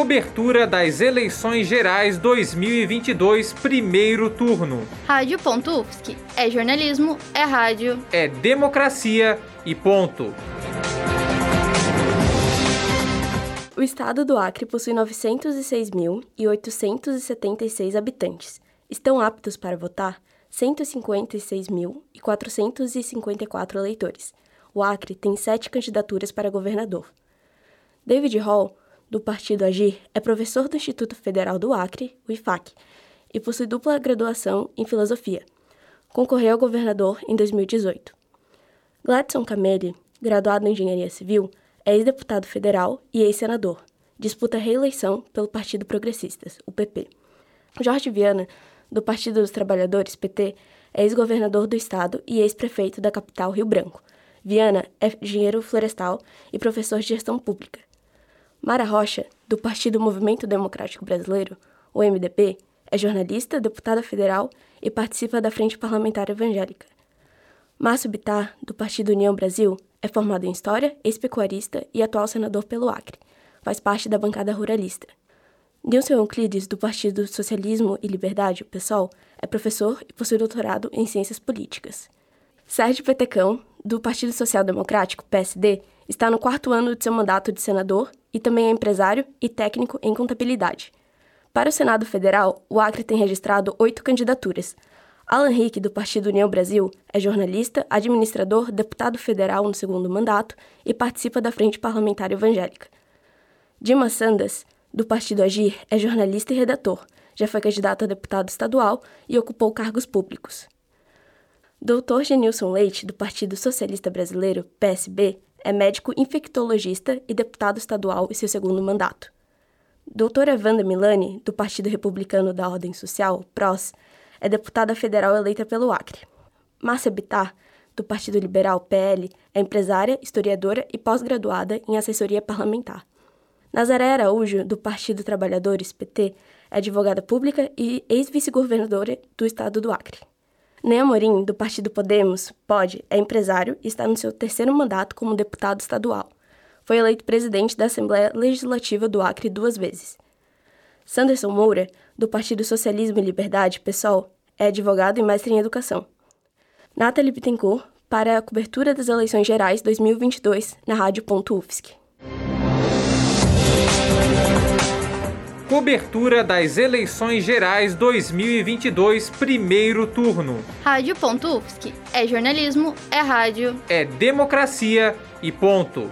Cobertura das eleições gerais 2022, primeiro turno. Rádio.UFSC. É jornalismo, é rádio. É democracia e ponto. O estado do Acre possui 906.876 habitantes. Estão aptos para votar 156.454 eleitores. O Acre tem sete candidaturas para governador. David Hall do Partido Agir, é professor do Instituto Federal do Acre, o IFAC, e possui dupla graduação em filosofia. Concorreu ao governador em 2018. Gladson Cameli, graduado em engenharia civil, é ex-deputado federal e ex-senador. Disputa reeleição pelo Partido Progressistas, o PP. Jorge Viana, do Partido dos Trabalhadores, PT, é ex-governador do estado e ex-prefeito da capital Rio Branco. Viana é engenheiro florestal e professor de gestão pública. Mara Rocha, do Partido Movimento Democrático Brasileiro, o MDB, é jornalista, deputada federal e participa da Frente Parlamentar Evangélica. Márcio Bittar, do Partido União Brasil, é formado em História, ex-pecuarista e atual senador pelo Acre. Faz parte da bancada ruralista. Nilson Euclides, do Partido Socialismo e Liberdade, o PSOL, é professor e possui doutorado em Ciências Políticas. Sérgio Petecão, do Partido Social Democrático, PSD, está no quarto ano de seu mandato de senador e também é empresário e técnico em contabilidade. Para o Senado Federal, o Acre tem registrado oito candidaturas. Alan Rick, do Partido União Brasil, é jornalista, administrador, deputado federal no segundo mandato e participa da Frente Parlamentar Evangélica. Dima Sandas, do Partido Agir, é jornalista e redator. Já foi candidato a deputado estadual e ocupou cargos públicos. Dr. Genilson Leite, do Partido Socialista Brasileiro, PSB, é médico infectologista e deputado estadual em seu segundo mandato. Doutora Wanda Milani, do Partido Republicano da Ordem Social, PROS, é deputada federal eleita pelo Acre. Márcia Bittar, do Partido Liberal, PL, é empresária, historiadora e pós-graduada em assessoria parlamentar. Nazaré Araújo, do Partido Trabalhadores, PT, é advogada pública e ex-vice-governadora do estado do Acre. Ney Amorim, do Partido Podemos, pode, é empresário e está no seu terceiro mandato como deputado estadual. Foi eleito presidente da Assembleia Legislativa do Acre duas vezes. Sanderson Moura, do Partido Socialismo e Liberdade, PSOL, é advogado e mestre em educação. Nathalie Bittencourt, para a cobertura das eleições gerais 2022 na Rádio.UFSC. Cobertura das eleições gerais 2022, primeiro turno. Rádio.UFSC. É jornalismo, é rádio. É democracia e ponto.